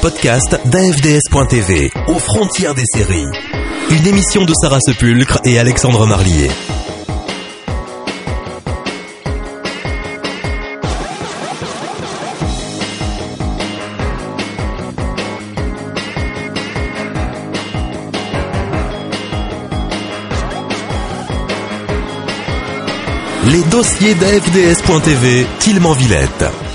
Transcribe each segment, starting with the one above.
podcasts d'AFDS.tv, aux frontières des séries. Une émission de Sarah Sepulcre et Alexandre Marlier. Les dossiers d'AFDS.tv, Tilman Villette.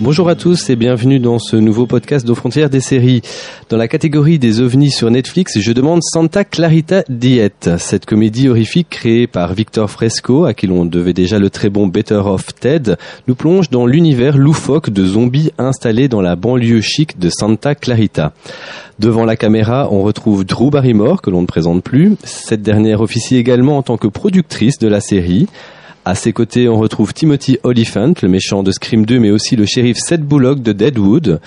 Bonjour à tous et bienvenue dans ce nouveau podcast d'aux frontières des séries. Dans la catégorie des ovnis sur Netflix, je demande Santa Clarita Diet. Cette comédie horrifique créée par Victor Fresco, à qui l'on devait déjà le très bon Better of Ted, nous plonge dans l'univers loufoque de zombies installés dans la banlieue chic de Santa Clarita. Devant la caméra, on retrouve Drew Barrymore, que l'on ne présente plus. Cette dernière officie également en tant que productrice de la série. À ses côtés, on retrouve Timothy Oliphant, le méchant de Scream 2, mais aussi le shérif Seth Bullock de Deadwood,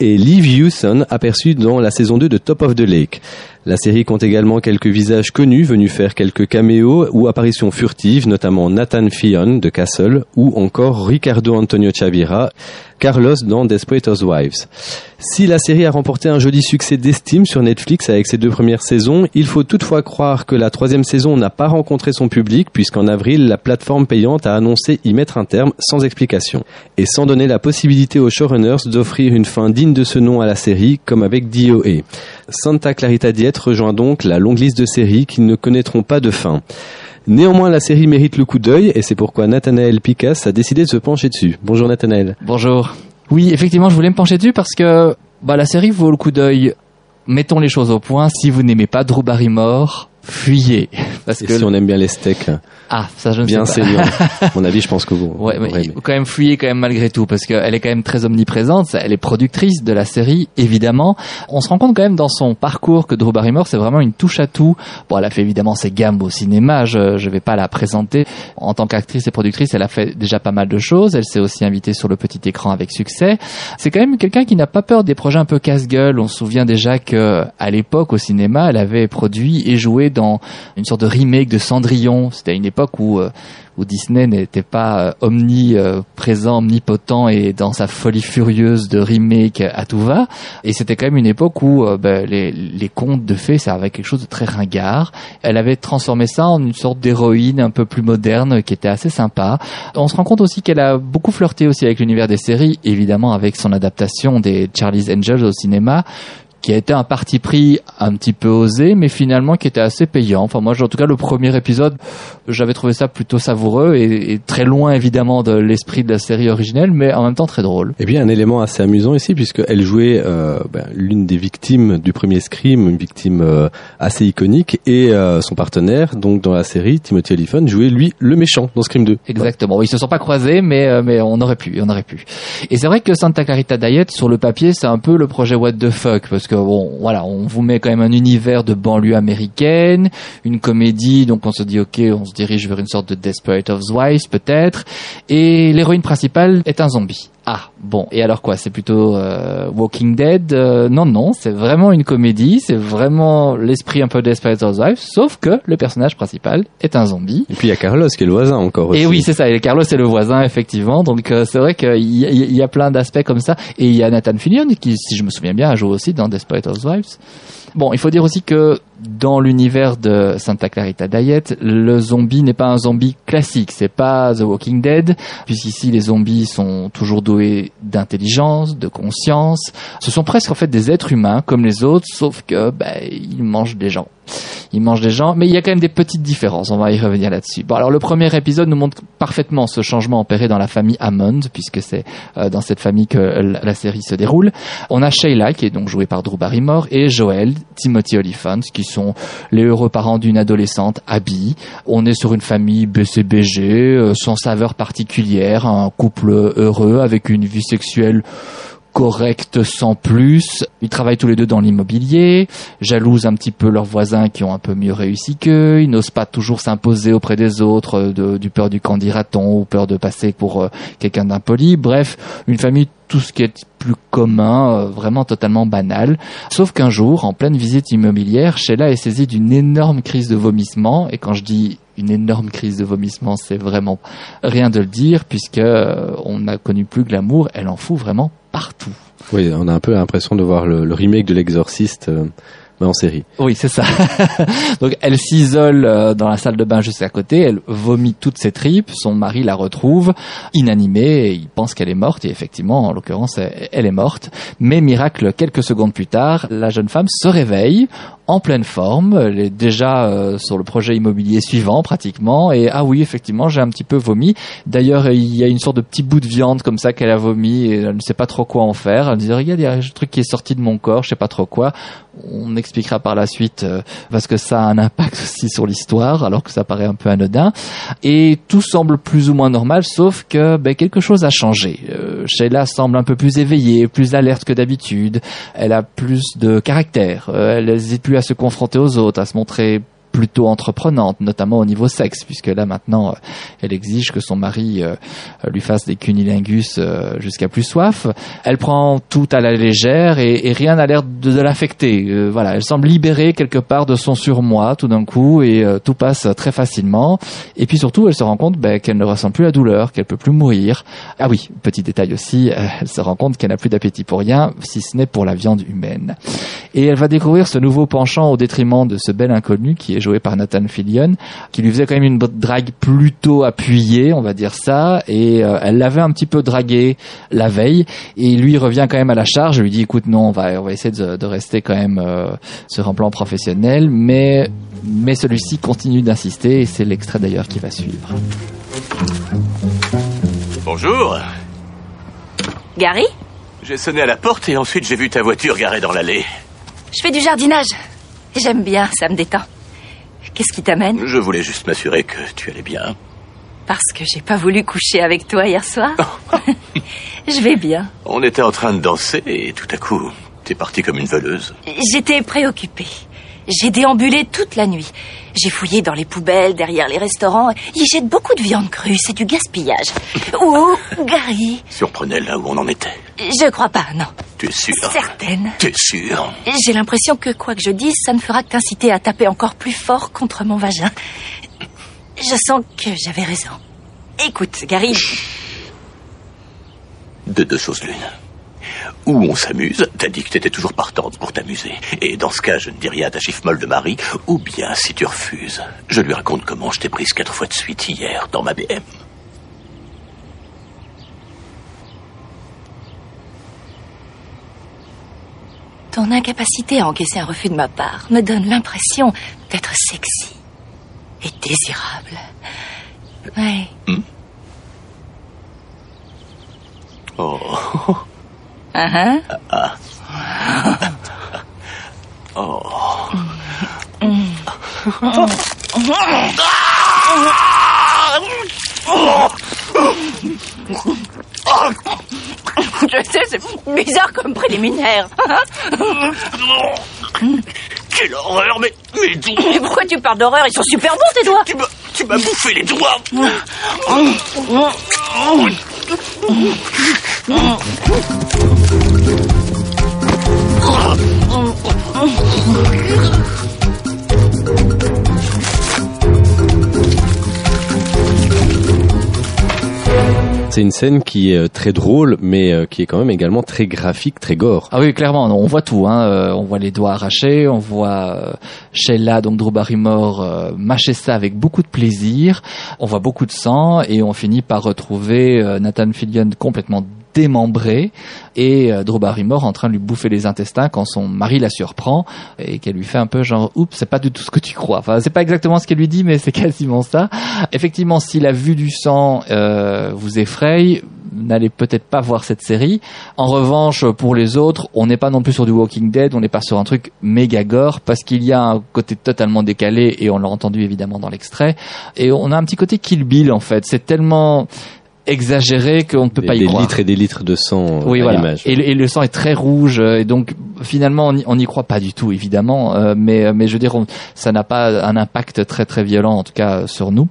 et Liv Hewson, aperçu dans la saison 2 de Top of the Lake. La série compte également quelques visages connus venus faire quelques caméos ou apparitions furtives, notamment Nathan Fillon de Castle ou encore Ricardo Antonio Chavira, Carlos dans Desperate Housewives. Si la série a remporté un joli succès d'estime sur Netflix avec ses deux premières saisons, il faut toutefois croire que la troisième saison n'a pas rencontré son public puisqu'en avril, la plateforme payante a annoncé y mettre un terme sans explication et sans donner la possibilité aux showrunners d'offrir une fin digne de ce nom à la série comme avec DOA. Santa Clarita Diet rejoint donc la longue liste de séries qui ne connaîtront pas de fin. Néanmoins, la série mérite le coup d'œil et c'est pourquoi Nathanaël Picasse a décidé de se pencher dessus. Bonjour Nathanaël. Bonjour. Oui, effectivement, je voulais me pencher dessus parce que bah, la série vaut le coup d'œil. Mettons les choses au point. Si vous n'aimez pas Drew Barrymore, fuyez. Parce et que si on aime bien les steaks. Ah, ça je ne bien sais pas. à mon avis, je pense que vous. Ouais, mais il faut quand même fuyer quand même malgré tout parce qu'elle est quand même très omniprésente. Elle est productrice de la série, évidemment. On se rend compte quand même dans son parcours que Drew Barrymore, c'est vraiment une touche à tout. Bon, elle a fait évidemment ses gammes au cinéma. Je je vais pas la présenter en tant qu'actrice et productrice. Elle a fait déjà pas mal de choses. Elle s'est aussi invitée sur le petit écran avec succès. C'est quand même quelqu'un qui n'a pas peur des projets un peu casse-gueule. On se souvient déjà que à l'époque au cinéma, elle avait produit et joué dans une sorte de remake de Cendrillon. C'était une époque où, où Disney n'était pas omniprésent, omnipotent et dans sa folie furieuse de remake à tout va. Et c'était quand même une époque où ben, les, contes de fées servaient quelque chose de très ringard. Elle avait transformé ça en une sorte d'héroïne un peu plus moderne qui était assez sympa. On se rend compte aussi qu'elle a beaucoup flirté aussi avec l'univers des séries, évidemment avec son adaptation des Charlie's Angels au cinéma qui a été un parti pris un petit peu osé, mais finalement qui était assez payant. Enfin, moi, en tout cas, le premier épisode, j'avais trouvé ça plutôt savoureux et, et très loin évidemment de l'esprit de la série originelle, mais en même temps très drôle. Et bien, un élément assez amusant ici, puisqu'elle jouait euh, ben, l'une des victimes du premier Scream, une victime euh, assez iconique, et euh, son partenaire, donc dans la série, Timothy Olyphant, jouait lui le méchant dans Scream 2. Exactement. Ouais. Ils se sont pas croisés, mais mais on aurait pu, on aurait pu. Et c'est vrai que Santa Clarita Diet, sur le papier, c'est un peu le projet What the fuck, parce que bon, voilà, on vous met quand même un univers de banlieue américaine, une comédie, donc on se dit ok, on se dirige vers une sorte de Desperate Housewives peut-être, et l'héroïne principale est un zombie. Ah bon, et alors quoi C'est plutôt euh, Walking Dead euh, Non, non, c'est vraiment une comédie, c'est vraiment l'esprit un peu Desperate Housewives, sauf que le personnage principal est un zombie. Et puis il y a Carlos qui est le voisin encore aussi. Et oui, c'est ça, et Carlos est le voisin effectivement, donc euh, c'est vrai qu'il y, y, y, a plein d'aspects comme ça, et il y a Nathan Fillion qui, si je me souviens bien, a joué aussi dans Desperate Housewives. Bon, il faut dire aussi que dans l'univers de Santa Clarita Diet, le zombie n'est pas un zombie classique, c'est pas The Walking Dead, puisqu'ici les zombies sont toujours doués d'intelligence, de conscience. Ce sont presque en fait des êtres humains comme les autres, sauf que bah, ils mangent des gens. Ils mangent des gens, mais il y a quand même des petites différences. On va y revenir là-dessus. Bon, alors le premier épisode nous montre parfaitement ce changement opéré dans la famille Hammond, puisque c'est euh, dans cette famille que la, série se déroule. On a Sheila, qui est donc jouée par Drew Barrymore, et Joel, Timothy Olyphant, qui sont les heureux parents d'une adolescente, Abby. On est sur une famille BCBG, euh, sans saveur particulière, un couple heureux avec une vie sexuelle correcte sans plus. Ils travaillent tous les deux dans l'immobilier, jalousent un petit peu leurs voisins qui ont un peu mieux réussi qu'eux. Ils n'osent pas toujours s'imposer auprès des autres, de, du peur du candidaton ou peur de passer pour euh, quelqu'un d'impoli. Bref, une famille tout ce qui est plus commun, euh, vraiment totalement banal. Sauf qu'un jour, en pleine visite immobilière, Sheila est saisie d'une énorme crise de vomissement. Et quand je dis une énorme crise de vomissement, c'est vraiment rien de le dire, puisque euh, on n'a connu plus que l'amour, elle en fout vraiment partout. Oui, on a un peu l'impression de voir le, remake de l'Exorciste. Euh, en série. Oui, c'est ça. Donc elle s'isole euh, dans la salle de bain juste à côté, elle vomit toutes ses tripes, son mari la retrouve inanimée et il pense qu'elle est morte et effectivement, en l'occurrence, elle est morte. Mais miracle, quelques secondes plus tard, la jeune femme se réveille en pleine forme, elle est déjà euh, sur le projet immobilier suivant pratiquement et ah oui, effectivement, j'ai un petit peu vomi. D'ailleurs, il y a une sorte de petit bout de viande comme ça qu'elle a vomi et elle ne sait pas trop quoi en faire. Elle dit regarde, il y a un truc qui est sorti de mon corps, je sais pas trop quoi. On expliquera par la suite euh, parce que ça a un impact aussi sur l'histoire, alors que ça paraît un peu anodin. Et tout semble plus ou moins normal, sauf que ben, quelque chose a changé. Euh, Sheila semble un peu plus éveillée, plus alerte que d'habitude. Elle a plus de caractère. Euh, elle n'hésite plus à se confronter aux autres, à se montrer plutôt entreprenante, notamment au niveau sexe, puisque là maintenant, euh, elle exige que son mari euh, lui fasse des cunilingus euh, jusqu'à plus soif. Elle prend tout à la légère et, rien n'a l'air de, l'affecter. voilà, elle semble libérée quelque part de son surmoi tout d'un coup et tout passe très facilement. Et puis surtout, elle se rend compte ben, qu'elle ne ressent plus la douleur, qu'elle peut plus mourir. Ah oui, petit détail aussi, elle se rend compte qu'elle n'a plus d'appétit pour rien, si ce n'est pour la viande humaine. Et elle va découvrir ce nouveau penchant au détriment de ce bel inconnu qui est joué par Nathan Fillion, qui lui faisait quand même une drague plutôt appuyée, on va dire ça, et euh, elle l'avait un petit peu dragué la veille, et lui revient quand même à la charge, lui dit écoute non, on va, on va essayer de, rester quand même euh, sur un plan professionnel, mais, mais celui-ci continue d'insister, et c'est l'extrait d'ailleurs qui va suivre. Bonjour. Gary? J'ai sonné à la porte et ensuite j'ai vu ta voiture garée dans l'allée. Je fais du jardinage. J'aime bien, ça me détend. Qu'est-ce qui t'amène Je voulais juste m'assurer que tu allais bien. Parce que j'ai pas voulu coucher avec toi hier soir. je vais bien. On était en train de danser et tout à coup, t'es partie comme une voleuse. J'étais préoccupée. J'ai déambulé toute la nuit. J'ai fouillé dans les poubelles, derrière les restaurants. Ils jettent beaucoup de viande crue, c'est du gaspillage. Ouh, Gary Surprenait là où on en était. Je crois pas, non. Tu es sûre Certaine. Tu es sûre J'ai l'impression que quoi que je dise, ça ne fera que t'inciter à taper encore plus fort contre mon vagin. Je sens que j'avais raison. Écoute, Gary. De deux choses l'une ou on s'amuse, t'as dit que t'étais toujours partante pour t'amuser. Et dans ce cas, je ne dis rien à ta chiffre molle de Marie, ou bien si tu refuses, je lui raconte comment je t'ai prise quatre fois de suite hier dans ma BM. Ton incapacité à encaisser un refus de ma part me donne l'impression d'être sexy et désirable. Ouais. Hmm? Oh. Uh-huh. Oh. Je sais, c'est bizarre comme préliminaire. Quelle horreur, mais mes doigts. Mais pourquoi tu parles d'horreur? Ils sont super bons tes doigts. Tu m'as bouffé les doigts c'est une scène qui est euh, très drôle, mais euh, qui est quand même également très graphique, très gore. Ah oui, clairement, on voit tout. Hein. Euh, on voit les doigts arrachés, on voit Sheila, donc Drew Barrymore, mâcher ça avec beaucoup de plaisir. On voit beaucoup de sang et on finit par retrouver Nathan Fillion complètement démembré et euh, Drew en train de lui bouffer les intestins quand son mari la surprend et qu'elle lui fait un peu genre oups c'est pas du tout ce que tu crois enfin c'est pas exactement ce qu'elle lui dit mais c'est quasiment ça effectivement si la vue du sang euh, vous effraie n'allez peut-être pas voir cette série. En revanche, pour les autres, on n'est pas non plus sur du Walking Dead, on n'est pas sur un truc méga gore parce qu'il y a un côté totalement décalé et on l'a entendu évidemment dans l'extrait et on a un petit côté Kill Bill en fait. C'est tellement exagéré qu'on ne peut pas y des croire. Des litres et des litres de sang oui, à voilà. Et, et, le sang est très rouge euh, et donc finalement on n'y- croit pas du tout évidemment, euh, mais mais je veux dire on- ça n'a pas un impact très très violent en tout cas euh, sur nous.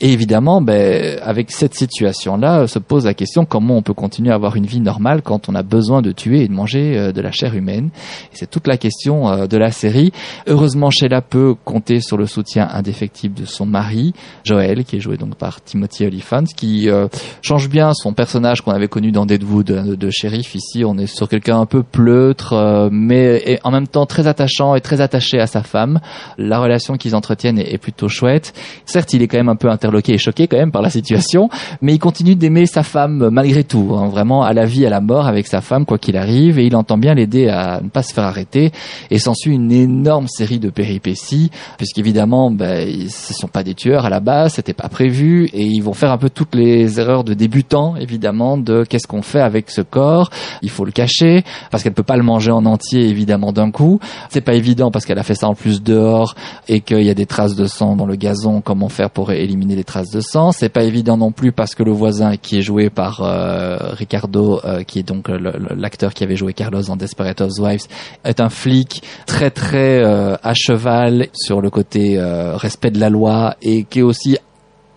Et évidemment, ben avec cette situation là se pose la question comment on peut continuer à avoir une vie normale quand on a besoin de tuer et de manger euh, de la chair humaine? Et c'est toute la question euh, de la série. Heureusement, Sheila peut compter sur le soutien indéfectible de son mari, Joel, qui est joué donc par Timothy Olyphant, qui euh, change bien son personnage qu'on avait connu dans Deadwood euh, de shérif. Ici, on est sur quelqu'un un peu pleutre, euh, mais en même temps très attachant et très attaché à sa femme. La relation qu'ils entretiennent est, plutôt chouette. Certes, il est quand même un peu interloqué et choqué quand même par la situation, mais il continue d'aimer sa femme malgré tout, hein, vraiment à la vie, à la mort avec sa femme quoi qu'il arrive, et il entend bien l'aider à ne pas se faire arrêter. Et s'ensuit une énorme série de péripéties, puisqu'évidemment, ben, ce sont pas des tueurs à la base, c'était pas prévu, et ils vont faire un peu toutes les erreurs de débutants, évidemment, de qu'est-ce qu'on fait avec ce corps. Il faut le cacher parce qu'elle peut pas le manger en entier, évidemment, d'un coup. C'est pas évident parce qu'elle a fait ça en plus dehors et qu'il y a des traces de sang dans le gazon. Comment faire pour éliminer les traces de sang C'est pas évident non plus parce que le voisin qui est joué par euh, Ricardo, euh, qui est donc l'acteur qui avait joué Carlos dans Desperate Housewives, est un flic très très euh, à cheval sur le côté respect de la loi et qui est aussi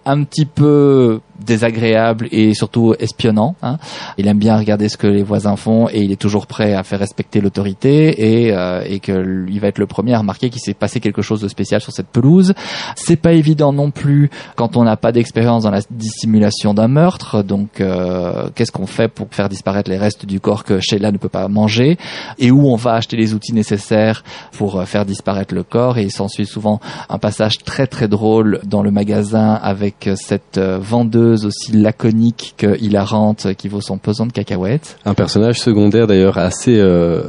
un petit peu désagréable et surtout espionnant. Hein. Il aime bien regarder ce que les voisins font et il est toujours prêt à faire respecter l'autorité et, euh, et que l- il va être le premier à remarquer qu'il s'est passé quelque chose de spécial sur cette pelouse. C'est pas évident non plus quand on n'a pas d'expérience dans la dissimulation d'un meurtre. Donc, euh, qu'est-ce qu'on fait pour faire disparaître les restes du corps que Sheila ne peut pas manger et où on va acheter les outils nécessaires pour euh, faire disparaître le corps et il s'ensuit souvent un passage très très drôle dans le magasin avec euh, cette euh, vendeuse aussi laconique que hilarante euh, qui vaut son pesant de cacahuètes. Un personnage secondaire d'ailleurs assez euh,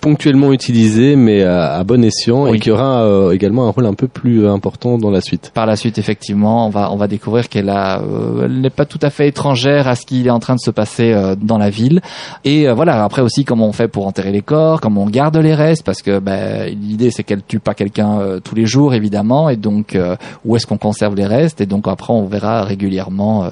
ponctuellement utilisé, mais à, à bon escient, Oui. et qui aura euh, également un rôle un peu plus important dans la suite. Par la suite, effectivement, on va on va découvrir qu'elle a euh, elle n'est pas tout à fait étrangère à ce qui est en train de se passer dans la ville. Et voilà, après aussi comment on fait pour enterrer les corps, comment on garde les restes, parce que ben, l'idée c'est qu'elle tue pas quelqu'un tous les jours évidemment, et donc où est-ce qu'on conserve les restes Et donc après on verra régulièrement euh,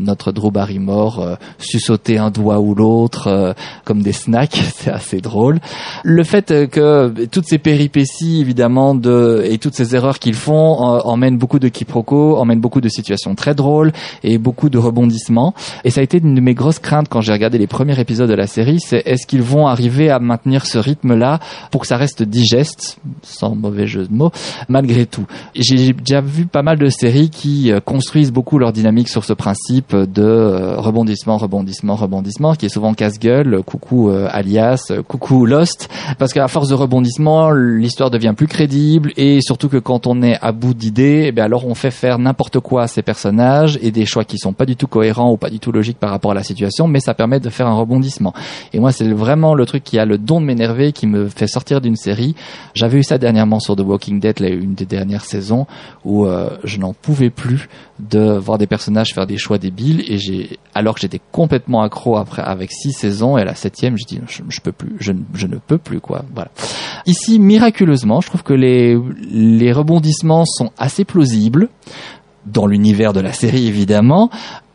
notre Drew Barrymore euh, sussauter un doigt ou l'autre euh, comme des snacks, c'est assez drôle. Le fait que toutes ces péripéties évidemment de et toutes ces erreurs qu'ils font emmènent beaucoup de quiproquos, emmènent beaucoup de situations très drôles et beaucoup de rebondissements. Et ça a été une de mes grosses craintes quand j'ai regardé les premiers épisodes de la série, c'est est-ce qu'ils vont arriver à maintenir ce rythme-là pour que ça reste digeste, sans mauvais jeu de mots, malgré tout. J'ai déjà vu pas mal de séries qui construisent beaucoup leur dynamique sur ce principe de euh, rebondissement, rebondissement, rebondissement, qui est souvent casse-gueule, coucou euh, alias, euh, coucou Lost, parce qu'à force de rebondissement, l'histoire devient plus crédible et surtout que quand on est à bout d'idées, eh alors on fait faire n'importe quoi à ces personnages et des choix qui sont pas du tout cohérents ou pas du tout logiques par rapport à la situation, mais ça permet de faire un rebondissement. Et moi, c'est vraiment le truc qui a le don de m'énerver, qui me fait sortir d'une série. J'avais eu ça dernièrement sur The Walking Dead, là, une des dernières saisons, où je n'en pouvais plus de voir des personnages faire des choix débiles. Et j'ai alors que j'étais complètement accro après avec six saisons et à la septième je dis je, je peux plus je, je ne peux plus quoi. Voilà. Ici miraculeusement je trouve que les les rebondissements sont assez plausibles. Dans l'univers de la série évidemment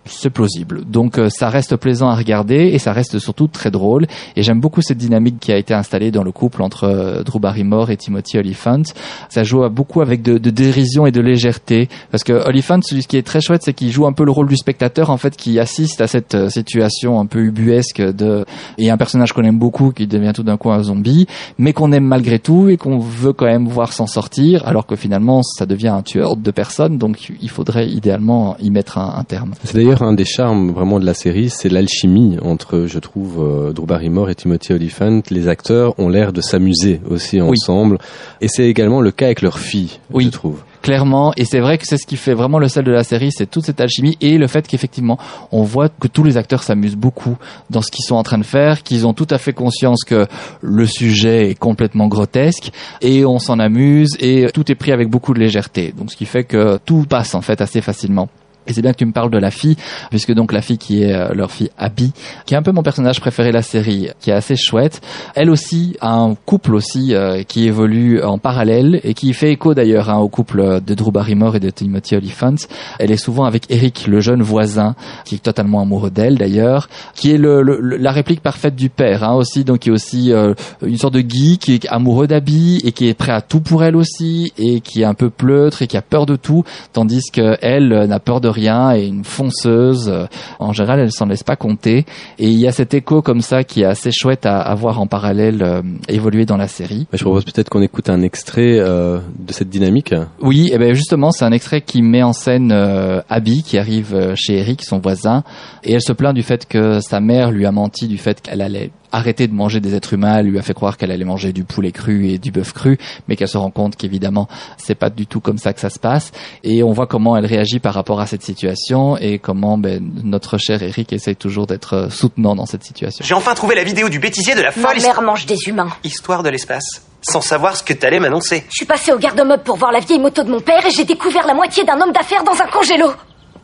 c'est plausible. Donc euh, ça reste plaisant à regarder et ça reste surtout très drôle. Et j'aime beaucoup cette dynamique qui a été installée dans le couple entre euh, Drew Barrymore et Timothy Olyphant. Ça joue beaucoup avec de, de dérision et de légèreté. Parce que Olyphant, ce qui est très chouette, c'est qu'il joue un peu le rôle du spectateur en fait qui assiste à cette euh, situation un peu ubuesque de et un personnage qu'on aime beaucoup qui devient tout d'un coup un zombie, mais qu'on aime malgré tout et qu'on veut quand même voir s'en sortir, alors que finalement ça devient un tueur de personnes. Donc il faudrait idéalement y mettre un, un terme. C'est d'ailleurs un des charmes vraiment de la série, c'est l'alchimie entre, je trouve, euh, Drew Barrymore et Timothy Olyphant. Les acteurs ont l'air de s'amuser aussi Oui. ensemble, et c'est également le cas avec leur fille, Oui. je trouve. clairement et c'est vrai que c'est ce qui fait vraiment le sel de la série c'est toute cette alchimie et le fait qu'effectivement on voit que tous les acteurs s'amusent beaucoup dans ce qu'ils sont en train de faire qu'ils ont tout à fait conscience que le sujet est complètement grotesque et on s'en amuse et tout est pris avec beaucoup de légèreté donc ce qui fait que tout passe en fait assez facilement Et c'est bien que tu me parles de la fille, puisque donc la fille qui est euh, leur fille Abby, qui est un peu mon personnage préféré de la série, qui est assez chouette. Elle aussi a un couple aussi euh, qui évolue en parallèle et qui fait écho d'ailleurs hein, au couple de Drew Barrymore et de Timothy Olyphant. Elle est souvent avec Eric, le jeune voisin, qui est totalement amoureux d'elle d'ailleurs, qui est le, le- la réplique parfaite du père hein, aussi, donc qui est aussi euh, une sorte de geek, qui est amoureux d'Abby et qui est prêt à tout pour elle aussi et qui est un peu pleutre et qui a peur de tout, tandis que elle euh, n'a peur de rien et une fonceuse. euh, En général, elle s'en laisse pas compter. Et il y a cet écho comme ça qui est assez chouette à, à voir en parallèle euh, évoluer dans la série. Je propose peut-être qu'on écoute un extrait euh, de cette dynamique. Oui, et ben justement, c'est un extrait qui met en scène euh, Abby qui arrive chez Eric, son voisin, et elle se plaint du fait que sa mère lui a menti du fait qu'elle allait arrêter de manger des êtres humains, elle lui a fait croire qu'elle allait manger du poulet cru et du bœuf cru, mais qu'elle se rend compte qu'évidemment, c'est pas du tout comme ça que ça se passe. Et on voit comment elle réagit par rapport à cette situation et comment ben, notre cher Eric essaye toujours d'être euh, soutenant dans cette situation. J'ai enfin trouvé la vidéo du bêtisier de la Ma folle mère mange des humains. histoire de l'espace, sans savoir ce que t'allais m'annoncer. Je suis passée au garde-meuble pour voir la vieille moto de mon père et j'ai découvert la moitié d'un homme d'affaires dans un congélo.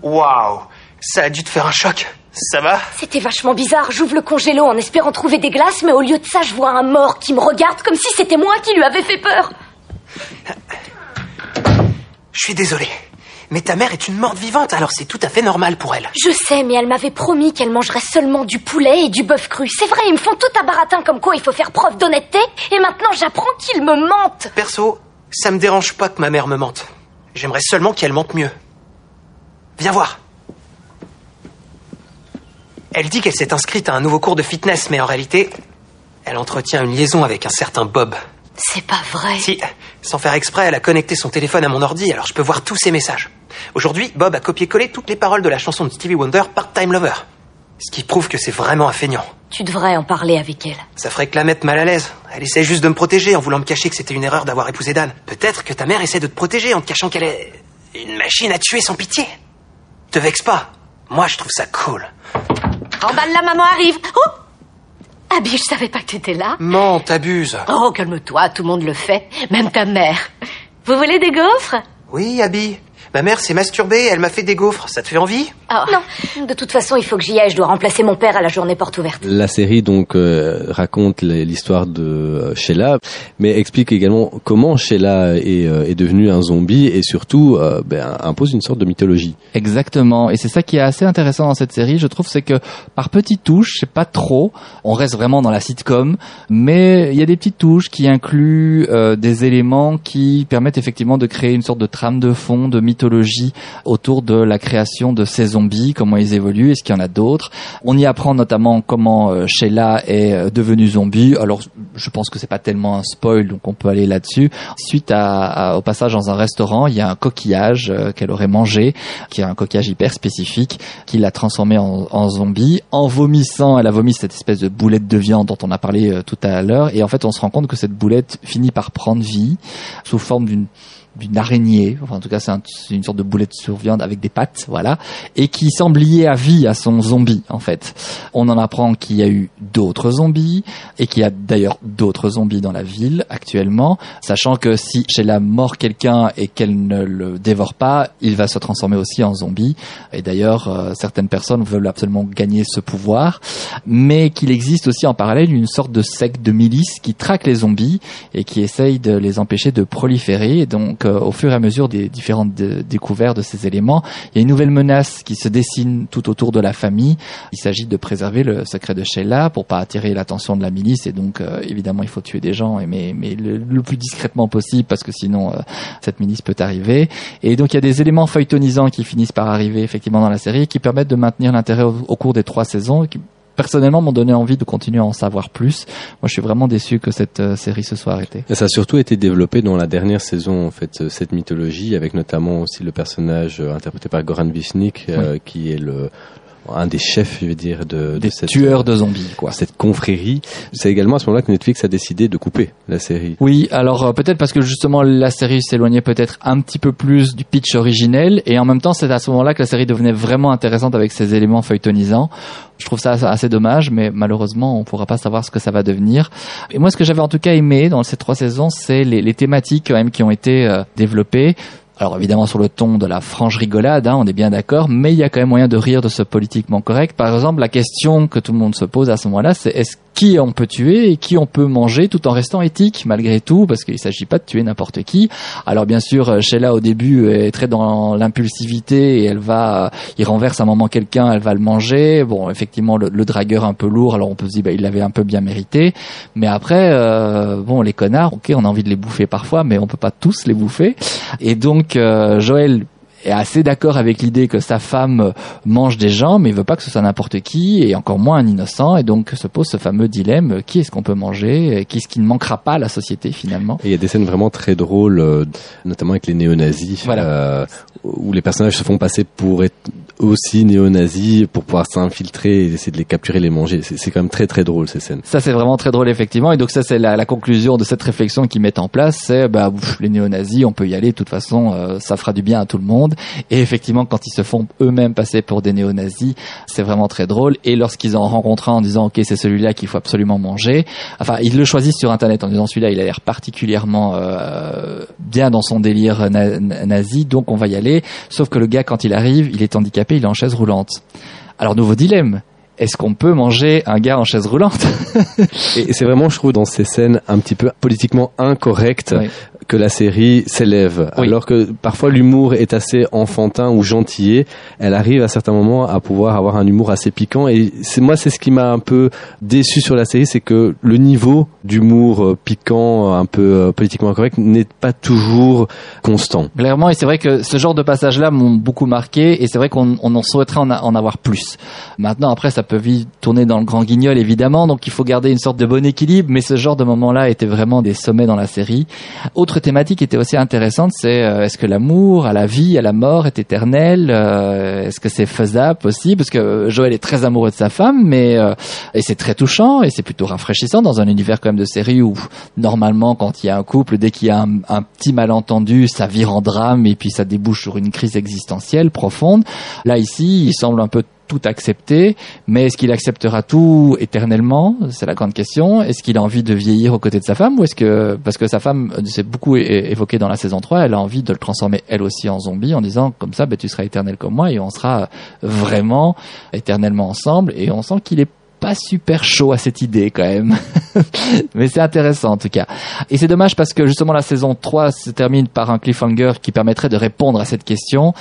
Waouh, ça a dû te faire un choc. Ça va? C'était vachement bizarre. J'ouvre le congélo en espérant trouver des glaces, mais au lieu de ça, je vois un mort qui me regarde comme si c'était moi qui lui avais fait peur. Je suis désolé. Mais ta mère est une morte vivante, alors c'est tout à fait normal pour elle. Je sais, mais elle m'avait promis qu'elle mangerait seulement du poulet et du bœuf cru. C'est vrai, ils me font tout à baratin comme quoi il faut faire preuve d'honnêteté, et maintenant j'apprends qu'ils me mentent. Perso, ça me dérange pas que ma mère me mente. J'aimerais seulement qu'elle mente mieux. Viens voir. Elle dit qu'elle s'est inscrite à un nouveau cours de fitness, mais en réalité, elle entretient une liaison avec un certain Bob. C'est pas vrai. Si, sans faire exprès, elle a connecté son téléphone à mon ordi, alors je peux voir tous ses messages. Aujourd'hui, Bob a copié-collé toutes les paroles de la chanson de Stevie Wonder, Part-Time Lover. Ce qui prouve que c'est vraiment un feignant. Tu devrais en parler avec elle. Ça ferait que la mettre mal à l'aise. Elle essaie juste de me protéger en voulant me cacher que c'était une erreur d'avoir épousé Dan. Peut-être que ta mère essaie de te protéger en te cachant qu'elle est une machine à tuer sans pitié. Te vexe pas. Moi, je trouve ça cool. Emballe la maman arrive. Oh Abby, je savais pas que t'étais là. Non, t'abuses. Oh, calme-toi, tout le monde le fait. Même ta mère. Vous voulez des gaufres? Oui, Abby. Ma mère s'est masturbée, elle m'a fait des gaufres. Ça te fait envie? Oh. Non. De toute façon, il faut que j'y aille. Je dois remplacer mon père à la journée porte ouverte. La série donc euh, raconte l'histoire de euh, Sheila, mais explique également comment Sheila est, euh, est devenue un zombie et surtout euh, ben, impose une sorte de mythologie. Exactement, et c'est ça qui est assez intéressant dans cette série, je trouve, c'est que par petites touches, c'est pas trop, on reste vraiment dans la sitcom, mais il y a des petites touches qui incluent euh, des éléments qui permettent effectivement de créer une sorte de trame de fond, de mythologie autour de la création de ces zombies, comment ils évoluent, est-ce qu'il y en a d'autres? On y apprend notamment comment euh, Sheila est euh, devenue zombie. Alors, je pense que c'est pas tellement un spoil, donc on peut aller là-dessus. Suite au passage dans un restaurant, il y a un coquillage euh, qu'elle aurait mangé, qui est un coquillage hyper spécifique, qui l'a transformé en, zombie. En vomissant, elle a vomi cette espèce de boulette de viande dont on a parlé tout à l'heure, et en fait, on se rend compte que cette boulette finit par prendre vie sous forme d'une d'une araignée, enfin en tout cas c'est un- c'est une sorte de boulette sur viande avec des pattes, voilà, et qui semble liée à vie à son zombie en fait. On en apprend qu'il y a eu d'autres zombies et qu'il y a d'ailleurs d'autres zombies dans la ville actuellement, sachant que si Sheila mord quelqu'un et qu'elle ne le dévore pas, il va se transformer aussi en zombie. Et d'ailleurs euh, certaines personnes veulent absolument gagner ce pouvoir, mais qu'il existe aussi en parallèle une sorte de secte de milice qui traque les zombies et qui essaye de les empêcher de proliférer. Et donc, euh, au fur et à mesure des différentes dé- découvertes de ces éléments, il y a une nouvelle menace qui se dessine tout autour de la famille. Il s'agit de préserver le secret de Sheila pour pas attirer l'attention de la milice. Et donc, euh, évidemment, il faut tuer des gens, mais, mais le, plus discrètement possible parce que sinon, euh, cette milice peut arriver. Et donc, il y a des éléments feuilletonisants qui finissent par arriver effectivement dans la série qui permettent de maintenir l'intérêt au, cours des trois saisons. Personnellement m'ont donné envie de continuer à en savoir plus. Moi, je suis vraiment déçu que cette euh, série se soit arrêtée. Et ça a surtout été développé dans la dernière saison en fait euh, cette mythologie avec notamment aussi le personnage euh, interprété par Goran Visnik euh, qui est le un des chefs, je veux dire, de, de Des cette, tueurs de zombies, quoi. cette confrérie. C'est également à ce moment-là que Netflix a décidé de couper la série. Oui, alors euh, peut-être parce que justement la série s'éloignait peut-être un petit peu plus du pitch originel et en même temps c'est à ce moment-là que la série devenait vraiment intéressante avec ses éléments feuilletonisants. Je trouve ça assez- assez dommage, mais malheureusement on pourra pas savoir ce que ça va devenir. Et moi ce que j'avais en tout cas aimé dans ces trois saisons, c'est les, les thématiques quand même qui ont été euh, développées. Alors évidemment sur le ton de la franche rigolade, hein, on est bien d'accord, mais il y a quand même moyen de rire de ce politiquement correct. Par exemple, la question que tout le monde se pose à ce moment-là, c'est est-ce qui on peut tuer et qui on peut manger tout en restant éthique malgré tout, parce qu'il ne s'agit pas de tuer n'importe qui. Alors bien sûr, Sheila au début est très dans l'impulsivité et elle va, il renverse un moment quelqu'un, elle va le manger. Bon, effectivement, le, le dragueur un peu lourd, alors on peut se dire, bah, il l'avait un peu bien mérité. Mais après, euh, bon, les connards, ok, on a envie de les bouffer parfois, mais on peut pas tous les bouffer. Et donc, euh, Joël est assez d'accord avec l'idée que sa femme mange des gens, mais il veut pas que ce soit n'importe qui, et encore moins un innocent, et donc se pose ce fameux dilemme, qui est-ce qu'on peut manger, qui est-ce qui ne manquera pas à la société finalement. Et il y a des scènes vraiment très drôles, euh, notamment avec les néo-nazis, Voilà. euh, où les personnages se font passer pour être aussi néo-nazis, pour pouvoir s'infiltrer et essayer de les capturer, les manger. C'est quand même très très drôle ces scènes. Ça c'est vraiment très drôle effectivement, et donc ça c'est la, la conclusion de cette réflexion qu'ils mettent en place, c'est bah les néo-nazis, on peut y aller, de toute façon euh, ça fera du bien à tout le monde. Et effectivement quand ils se font eux-mêmes passer pour des néo-nazis, c'est vraiment très drôle. Et lorsqu'ils en rencontrent un en disant ok c'est celui-là qu'il faut absolument manger, enfin ils le choisissent sur internet en disant celui-là il a l'air particulièrement euh, bien dans son délire na- nazi, donc on va y aller. Sauf que le gars quand il arrive, il est handicapé, il est en chaise roulante. Alors nouveau dilemme. Est-ce qu'on peut manger un gars en chaise roulante? Et c'est vraiment, je trouve, dans ces scènes un petit peu politiquement incorrectes Oui. Que la série s'élève. Oui. Alors que parfois l'humour est assez enfantin ou gentillé, elle arrive à certains moments à pouvoir avoir un humour assez piquant. Et c'est moi, c'est ce qui m'a un peu déçu sur la série, c'est que le niveau d'humour euh, piquant, un peu euh, politiquement incorrect, n'est pas toujours constant. Clairement, et c'est vrai que ce genre de passages-là m'ont beaucoup marqué, et c'est vrai qu'on on en souhaiterait en, a- en avoir plus. Maintenant, après, ça peut vite tourner dans le grand guignol, évidemment, donc il faut garder une sorte de bon équilibre, mais ce genre de moments-là étaient vraiment des sommets dans la série. Autre thématique qui était aussi intéressante, c'est euh, est-ce que l'amour, à la vie, à la mort est éternel euh, Est-ce que c'est faisable aussi Parce que Joël est très amoureux de sa femme, mais euh, et c'est très touchant, et c'est plutôt rafraîchissant dans un univers quand même de série où normalement, quand il y a un couple, dès qu'il y a un petit malentendu, ça vire en drame et puis ça débouche sur une crise existentielle profonde. Là, ici, il semble un peu tout accepter, mais est-ce qu'il acceptera tout éternellement? C'est la grande question. Est-ce qu'il a envie de vieillir aux côtés de sa femme ou est-ce que parce que sa femme euh, c'est beaucoup é- évoqué dans la saison 3, elle a envie de le transformer elle aussi en zombie en disant comme ça ben, tu seras éternel comme moi et on sera vraiment éternellement ensemble et on sent qu'il est pas super chaud à cette idée quand même. Mais c'est intéressant en tout cas. Et c'est dommage parce que justement la saison 3 se termine par un cliffhanger qui permettrait de répondre à cette question.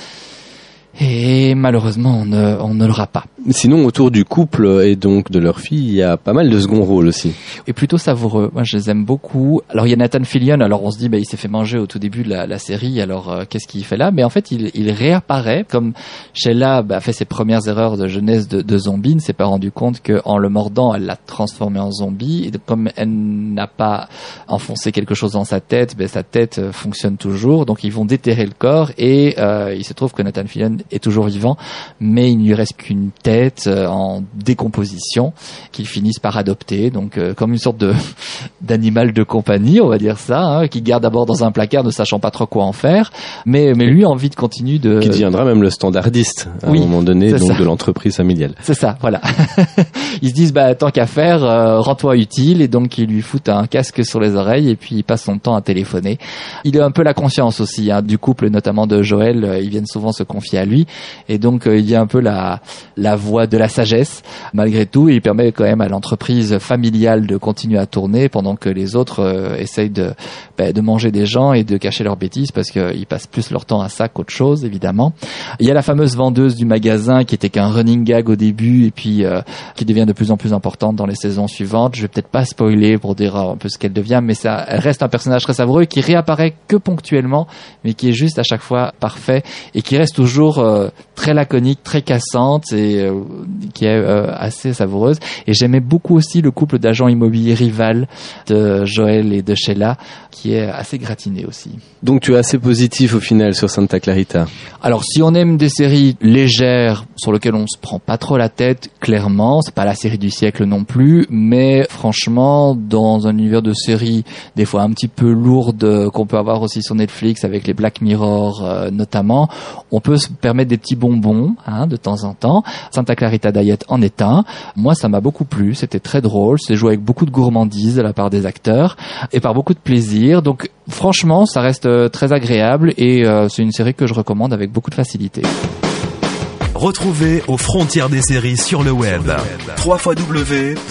Et malheureusement, on ne, on ne l'aura pas. Sinon, autour du couple et donc de leur fille, il y a pas mal de second rôles aussi. Et plutôt savoureux. Moi, je les aime beaucoup. Alors, il y a Nathan Fillion. Alors, on se dit, bah, il s'est fait manger au tout début de la, la série. Alors, euh, qu'est-ce qu'il fait là? Mais en fait, il, il réapparaît comme Sheila bah, a fait ses premières erreurs de jeunesse de, de zombie. Ne s'est pas rendu compte qu'en le mordant, elle l'a transformé en zombie. Et comme elle n'a pas enfoncé quelque chose dans sa tête, ben, sa tête euh, fonctionne toujours. Donc, ils vont déterrer le corps. Et euh, il se trouve que Nathan Fillion est toujours vivant, mais il ne lui reste qu'une tête euh, en décomposition qu'ils finissent par adopter, donc euh, comme une sorte de d'animal de compagnie, on va dire ça, hein, qui garde d'abord dans un placard, ne sachant pas trop quoi en faire, mais mais lui a envie de continuer de. Qui deviendra même le standardiste à oui, un moment donné donc ça. de l'entreprise familiale. C'est ça, voilà. ils se disent bah tant qu'à faire, euh, rends-toi utile et donc ils lui foutent un casque sur les oreilles et puis il passe son temps à téléphoner. Il a un peu la conscience aussi hein, du couple, notamment de Joël. Ils viennent souvent se confier à lui et donc euh, il y a un peu la la voix de la sagesse malgré tout. Il permet quand même à l'entreprise familiale de continuer à tourner pendant que les autres euh, essayent de bah, de manger des gens et de cacher leurs bêtises parce qu'ils passent plus leur temps à ça qu'autre chose évidemment. Il y a la fameuse vendeuse du magasin qui était qu'un running gag au début et puis euh, qui devient de plus en plus importante dans les saisons suivantes. Je vais peut-être pas spoiler pour dire un peu ce qu'elle devient, mais ça, elle reste un personnage très savoureux qui réapparaît que ponctuellement, mais qui est juste à chaque fois parfait et qui reste toujours euh, très laconique, très cassante et euh, qui est euh, assez savoureuse. Et j'aimais beaucoup aussi le couple d'agents immobiliers rival de Joël et de Sheila, qui est assez gratiné aussi. Donc tu es assez positif au final sur Santa Clarita. Alors, si on aime des séries légères sur lesquelles on se prend pas trop la tête, clairement, c'est pas la série du siècle non plus, mais franchement, dans un univers de séries des fois un petit peu lourdes qu'on peut avoir aussi sur Netflix avec les Black Mirror euh, notamment, on peut se permettre permettre des petits bonbons hein, de temps en temps. Santa Clarita Diet en est un. Moi, ça m'a beaucoup plu. C'était très drôle. C'est joué avec beaucoup de gourmandise de la part des acteurs et par beaucoup de plaisir. Donc, franchement, ça reste euh, très agréable et euh, c'est une série que je recommande avec beaucoup de facilité. Retrouvez aux frontières des séries sur le web. www.afds.tv